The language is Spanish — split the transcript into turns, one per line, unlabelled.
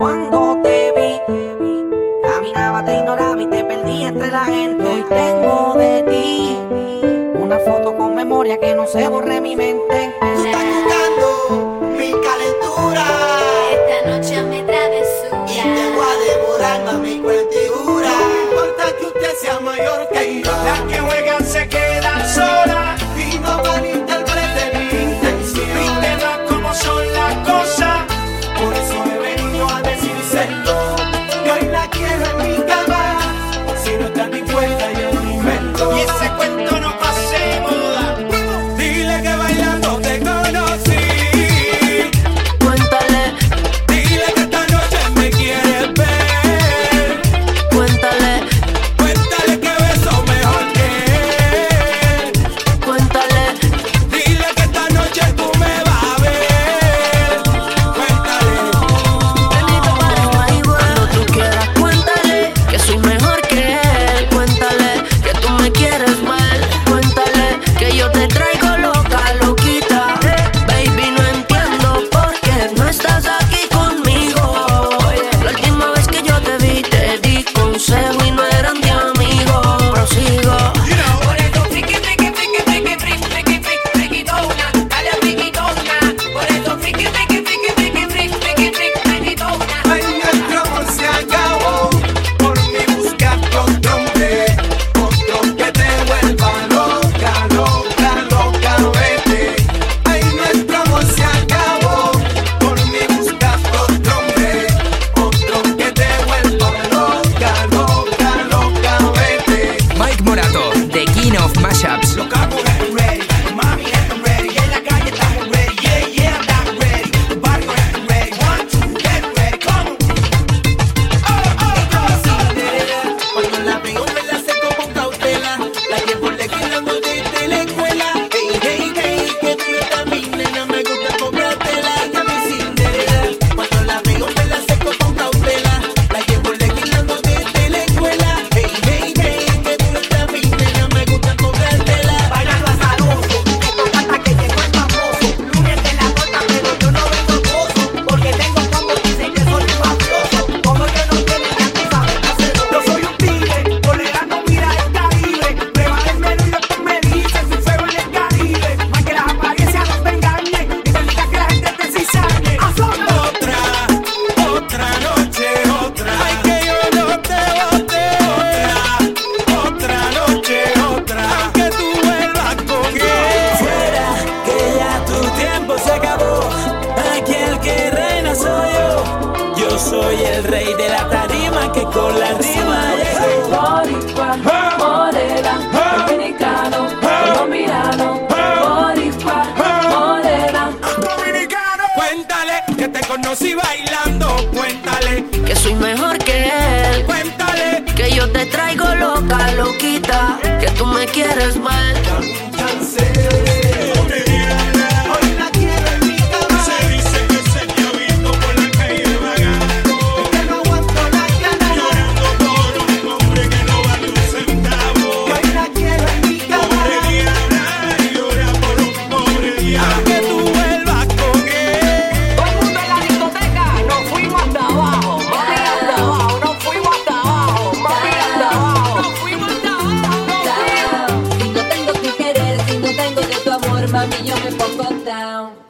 Cuando te vi, caminaba, te ignoraba y te perdí entre la gente. Hoy tengo de ti una foto con memoria que no se borre mi mente.
Tú
estás
buscando mi
calentura. el
rey de la tarima que con la rima llegó.
Boricua, morena, dominicano, colombiano, boricua, morena.
Dominicano, cuéntale que te conocí bailando, cuéntale.
Que soy mejor que él.
Cuéntale.
Que yo te traigo loca, loquita, que tú me quieres mal. tengo de tu amor, mami, yo me pongo down.